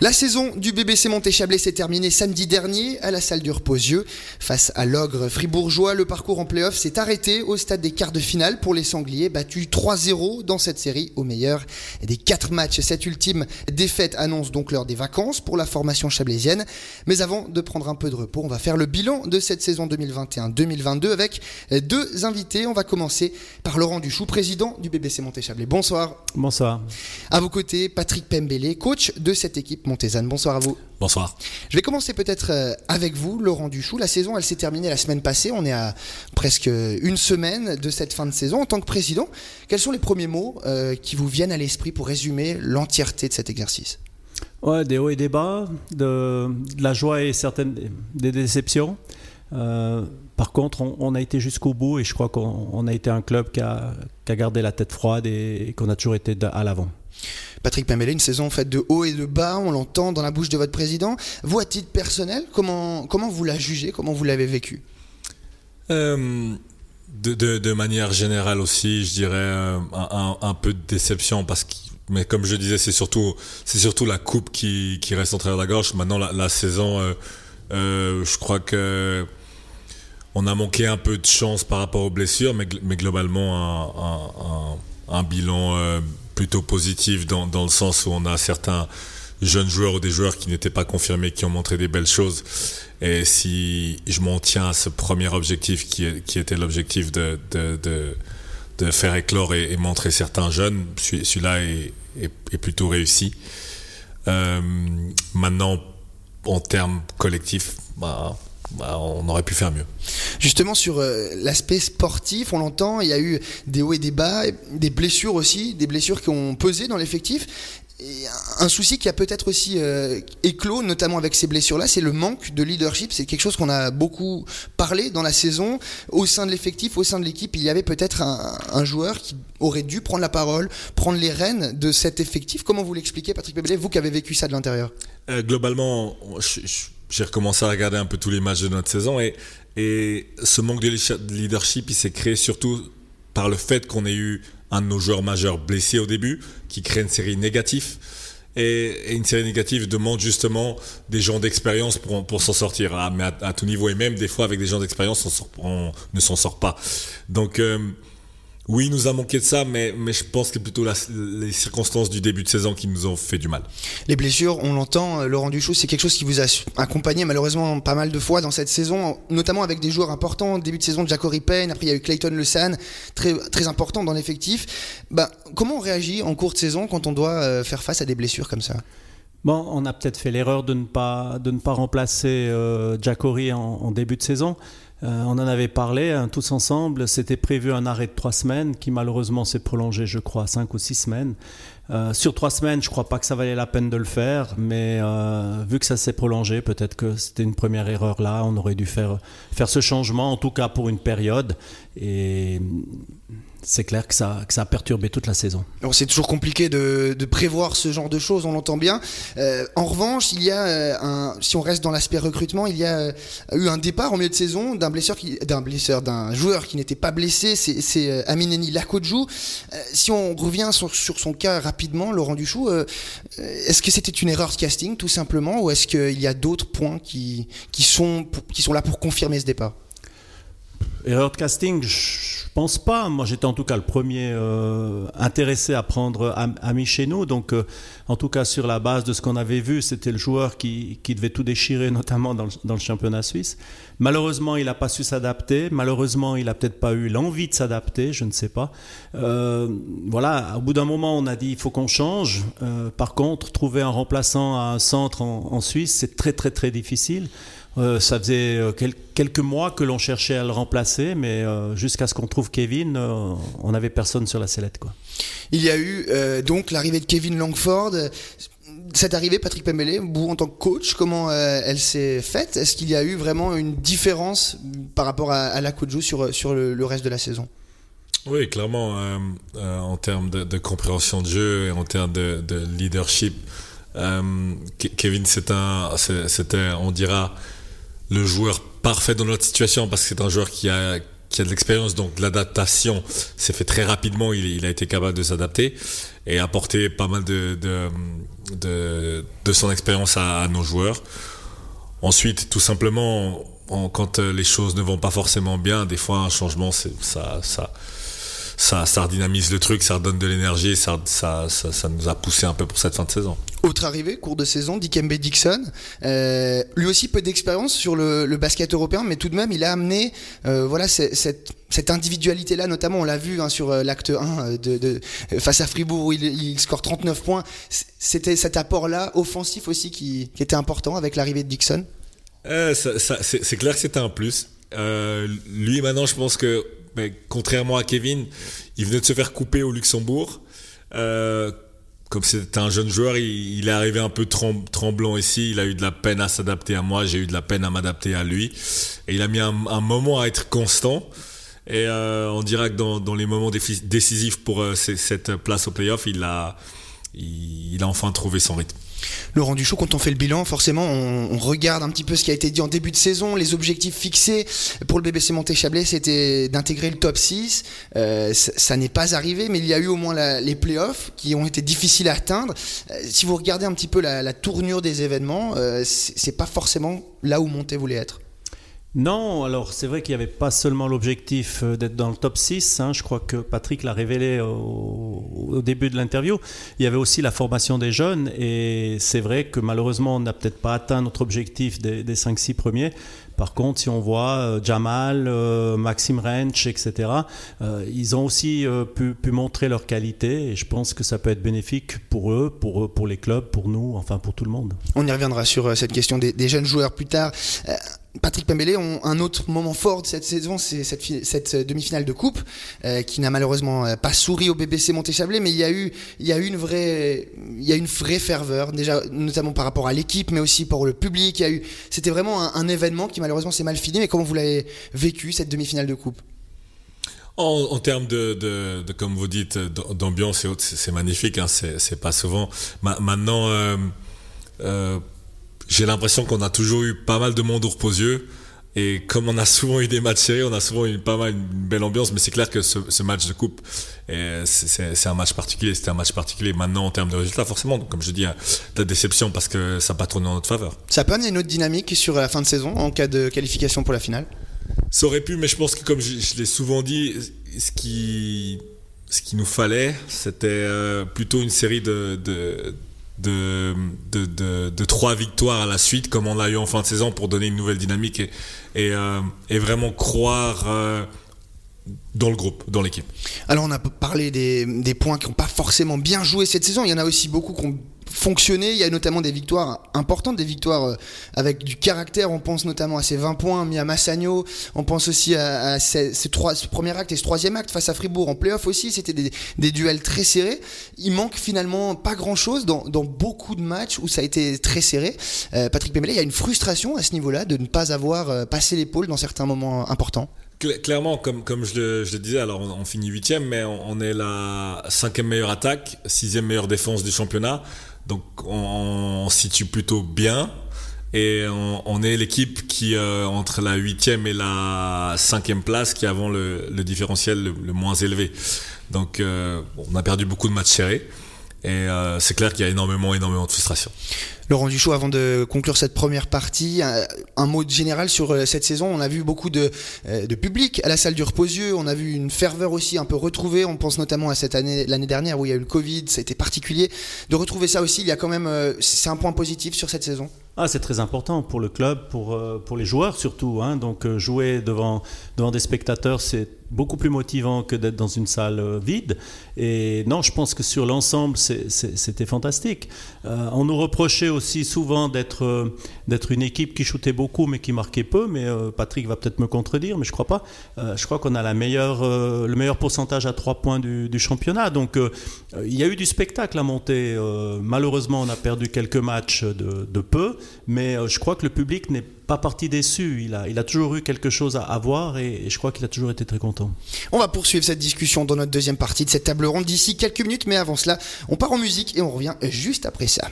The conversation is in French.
La saison du BBC Montéchablais s'est terminée samedi dernier à la salle du Reposieux. Face à l'ogre fribourgeois, le parcours en play-off s'est arrêté au stade des quarts de finale pour les Sangliers, battus 3-0 dans cette série au meilleur des quatre matchs. Cette ultime défaite annonce donc l'heure des vacances pour la formation chablaisienne. Mais avant de prendre un peu de repos, on va faire le bilan de cette saison 2021-2022 avec deux invités. On va commencer par Laurent Duchou, président du BBC Montéchablais. Bonsoir. Bonsoir. À vos côtés, Patrick Pembele, coach de cette équipe Montezanne. Bonsoir à vous. Bonsoir. Je vais commencer peut-être euh, avec vous, Laurent Duchou. La saison, elle s'est terminée la semaine passée. On est à presque une semaine de cette fin de saison. En tant que président, quels sont les premiers mots euh, qui vous viennent à l'esprit pour résumer l'entièreté de cet exercice? Ouais, des hauts et des bas, de, de la joie et certaines des déceptions. Euh, par contre, on, on a été jusqu'au bout et je crois qu'on on a été un club qui a, qui a gardé la tête froide et, et qu'on a toujours été à l'avant. Patrick Pembele, une saison faite de haut et de bas, on l'entend dans la bouche de votre président. Vous, à titre personnel, comment, comment vous la jugez? Comment vous l'avez vécu? Euh, de, manière générale aussi, je dirais euh, un, peu de déception parce que, mais comme je disais, c'est surtout, c'est surtout la coupe qui, qui reste en travers de la gorge. Maintenant, la, la saison, euh, euh, je crois que on a manqué un peu de chance par rapport aux blessures, mais, mais globalement un, bilan plutôt positif dans, dans le sens où on a certains jeunes joueurs ou des joueurs qui n'étaient pas confirmés, qui ont montré des belles choses. Et si je m'en tiens à ce premier objectif qui, qui était l'objectif de, de, de, faire éclore et, montrer certains jeunes, celui- celui-là est, est, est plutôt réussi. Euh, maintenant, en termes collectifs, bah, bah, on aurait pu faire mieux. Justement sur euh, l'aspect sportif, on l'entend, il y a eu des hauts et des bas, des blessures aussi, des blessures qui ont pesé dans l'effectif. Et un souci qui a peut-être aussi euh, éclos, notamment avec ces blessures-là, c'est le manque de leadership. C'est quelque chose qu'on a beaucoup parlé dans la saison. Au sein de l'effectif, au sein de l'équipe, il y avait peut-être un, un joueur qui aurait dû prendre la parole, prendre les rênes de cet effectif. Comment vous l'expliquez, Patrick Pébelé, vous qui avez vécu ça de l'intérieur? Euh, globalement, je- je- j'ai recommencé à regarder un peu tous les matchs de notre saison et, et ce manque de leadership- il s'est créé surtout par le fait qu'on ait eu un de nos joueurs majeurs blessé au début, qui crée une série négative. Et, et une série négative demande justement des gens d'expérience pour, pour s'en sortir, à, mais à, tout niveau. Et même des fois, avec des gens d'expérience, on, on ne s'en sort pas. Donc, euh, oui, il nous a manqué de ça, mais, mais je pense que c'est plutôt la- les circonstances du début de saison qui nous ont fait du mal. Les blessures, on l'entend, euh, Laurent Duchou, c'est quelque chose qui vous a accompagné malheureusement pas mal de fois dans cette saison, notamment avec des joueurs importants. Début de saison, Jacory Payne, après il y a eu Clayton Le San, très, très important dans l'effectif. Bah, comment on réagit en cours de saison quand on doit euh, faire face à des blessures comme ça? Bon, on a peut-être fait l'erreur de ne pas, de ne pas remplacer euh, Jacori en, en début de saison. Euh, on en avait parlé hein, tous ensemble. C'était prévu un arrêt de trois semaines qui malheureusement s'est prolongé, je crois, cinq ou six semaines. Euh, sur trois semaines, je crois pas que ça valait la peine de le faire, mais euh, vu que ça s'est prolongé, peut-être que c'était une première erreur là. On aurait dû faire, faire ce changement, en tout cas pour une période. C'est clair que ça, que ça a perturbé toute la saison. C'est toujours compliqué de, de prévoir ce genre de choses, on l'entend bien. Euh, en revanche, il y a euh, un, si on reste dans l'aspect recrutement, il y a euh, eu un départ en milieu de saison d'un blesseur d'un blesseur, d'un joueur qui n'était pas blessé, c'est, c'est Amineni Lakodjou. Euh, si on revient sur, sur son cas rapidement, Laurent Duchou, euh, est-ce que c'était une erreur de casting tout simplement, ou est-ce qu'il y a d'autres points qui, qui sont, qui sont là pour confirmer ce départ? Erreur de casting, je pense pas. Moi, j'étais en tout cas le premier euh, intéressé à prendre Am- Ami chez nous. Donc, euh, en tout cas, sur la base de ce qu'on avait vu, c'était le joueur qui, qui devait tout déchirer, notamment dans le, championnat suisse. Malheureusement, il n'a pas su s'adapter. Malheureusement, il n'a peut-être pas eu l'envie de s'adapter. Je ne sais pas. Euh, voilà. Au bout d'un moment, on a dit il faut qu'on change. Par contre, trouver un remplaçant à un centre en, en Suisse, c'est très très très difficile. Euh, ça faisait euh, quel- quelques mois que l'on cherchait à le remplacer, mais euh, jusqu'à ce qu'on trouve Kevin, euh, on n'avait personne sur la sellette. Quoi. Il y a eu euh, donc l'arrivée de Kevin Langford. Cette arrivée, Patrick Pembele, vous en tant que coach, comment euh, elle s'est faite? Est-ce qu'il y a eu vraiment une différence par rapport à, à la Kodjo sur, sur le, le reste de la saison? Oui, clairement, euh, euh, en termes de, de compréhension de jeu et en termes de, de leadership, Ke- Kevin, c'est un, c'était, on dira, le joueur parfait dans notre situation parce que c'est un joueur qui a, qui a de l'expérience, donc l'adaptation s'est fait très rapidement. Il, a été capable de s'adapter et apporter pas mal de, de, de, son expérience à, nos joueurs. Ensuite, tout simplement, en- quand euh, les choses ne vont pas forcément bien, des fois un changement, ça, ça, ça redynamise le truc, ça redonne de l'énergie, ça, ça, ça, ça nous a poussé un peu pour cette fin de saison. Autre arrivée, cours de saison, Dikembe Dixon. Euh, lui aussi peu d'expérience sur le, le basket européen, mais tout de même, il a amené euh, voilà, cette, cette individualité-là, notamment, on l'a vu hein, sur euh, l'acte 1 euh, de, de, euh, face à Fribourg, où il, il score 39 points. C'était cet apport-là, offensif aussi, qui, qui était important avec l'arrivée de Dixon? Euh, ça- ça- c'est c'est clair que c'était un plus. Euh, lui, maintenant, je pense que, mais, contrairement à Kevin, il venait de se faire couper au Luxembourg. Euh, comme c'était un jeune joueur, il, est arrivé un peu trem- tremblant ici. Il a eu de la peine à s'adapter à moi. J'ai eu de la peine à m'adapter à lui. Et il a mis un, moment à être constant. Et euh, on dira que dans, les moments décisifs pour euh, cette place au playoff, il a enfin trouvé son rythme. Laurent Duchot, quand on fait le bilan, forcément, on, regarde un petit peu ce qui a été dit en début de saison. Les objectifs fixés pour le BBC Monté-Chablais, c'était d'intégrer le top 6. Euh, ça n'est pas arrivé, mais il y a eu au moins les playoffs qui ont été difficiles à atteindre. Euh, si vous regardez un petit peu la, tournure des événements, euh, c'est pas forcément là où Monté voulait être. Non, alors c'est vrai qu'il n'y avait pas seulement l'objectif euh, d'être dans le top 6, hein, je crois que Patrick l'a révélé au, début de l'interview, il y avait aussi la formation des jeunes et c'est vrai que malheureusement on n'a peut-être pas atteint notre objectif des, des 5-6 premiers. Par contre, si on voit euh, Jamal, euh, Maxime Rench, etc., ils ont aussi pu, montrer leur qualité et je pense que ça peut être bénéfique pour eux, pour, eux, pour les clubs, pour nous, enfin pour tout le monde. On y reviendra sur cette question des jeunes joueurs plus tard. Patrick Pembele, on- un autre moment fort de cette saison, c'est cette, euh, demi-finale de coupe euh, qui n'a malheureusement euh, pas souri au BBC Monté-Chablais, mais il y a eu, une vraie, ferveur déjà, notamment par rapport à l'équipe, mais aussi pour le public. A eu, c'était vraiment un, événement qui malheureusement s'est mal fini. Mais comment vous l'avez vécu cette demi-finale de coupe? En, termes de, comme vous dites, d'ambiance et autres, c'est magnifique. Hein, c'est pas souvent. Ma- maintenant, j'ai l'impression qu'on a toujours eu pas mal de monde au repos-yeux. Et comme on a souvent eu des matchs serrés, on a souvent eu pas mal une belle ambiance. Mais c'est clair que ce, ce match de coupe, euh, c'est- un match particulier. C'était un match particulier. Maintenant, en termes de résultats, forcément, donc, comme je dis, la déception parce que ça n'a pas tourné en notre faveur. Ça peut amener une autre dynamique sur la fin de saison en cas de qualification pour la finale? Ça aurait pu, mais je pense que comme je, je l'ai souvent dit, ce qui, ce qu'il nous fallait, c'était euh, plutôt une série de, de, de, trois victoires à la suite, comme on l'a eu en fin de saison, pour donner une nouvelle dynamique et, euh, vraiment croire euh, dans le groupe, dans l'équipe. Alors on a parlé des, des points qui n'ont pas forcément bien joué cette saison. Il y en a aussi beaucoup qui ont fonctionné. Il y a notamment des victoires importantes, des victoires euh, avec du caractère. On pense notamment à ces 20 points mis à Massagno. On pense aussi à, ces, trois, ce premier acte et ce troisième acte face à Fribourg en playoff aussi. C'était des, duels très serrés. Il manque finalement pas grand-chose dans, dans beaucoup de matchs où ça a été très serré. Euh, Patrick Pemele, il y a une frustration à ce niveau-là de ne pas avoir euh, passé l'épaule dans certains moments importants. Cla- Clairement, comme, comme je, le, disais, alors on, finit huitième, mais on est la cinquième meilleure attaque, sixième meilleure défense du championnat. Donc on, on situe plutôt bien. Et on, est l'équipe qui, euh, entre la huitième et la cinquième place, qui a avant le, le différentiel le, le moins élevé. Donc euh, on a perdu beaucoup de matchs serrés. Et euh, c'est clair qu'il y a énormément, énormément de frustration. Laurent Duchot, avant de conclure cette première partie, un, mot général sur euh, cette saison. On a vu beaucoup de, euh, de public à la salle du Reposieux. On a vu une ferveur aussi un peu retrouvée. On pense notamment à cette année, l'année dernière où il y a eu le Covid. Ça a été particulier. De retrouver ça aussi, il y a quand même, euh, c'est un point positif sur cette saison. Ah, c'est très important pour le club, pour, pour les joueurs surtout. Hein. Donc jouer devant, devant des spectateurs, c'est beaucoup plus motivant que d'être dans une salle vide. Et non, je pense que sur l'ensemble, c'était fantastique. On nous reprochait aussi souvent d'être euh, d'être une équipe qui shootait beaucoup mais qui marquait peu. Mais euh, Patrick va peut-être me contredire, mais je crois pas. Euh, je crois qu'on a le meilleur pourcentage à trois points du, championnat. Donc il y a eu du spectacle à monter. Malheureusement, on a perdu quelques matchs de, peu, mais je crois que le public n'est pas parti déçu. Il a, il a toujours eu quelque chose à, à voir et je crois qu'il a toujours été très content. On va poursuivre cette discussion dans notre deuxième partie de cette table ronde d'ici quelques minutes. Mais avant cela, on part en musique et on revient juste après ça.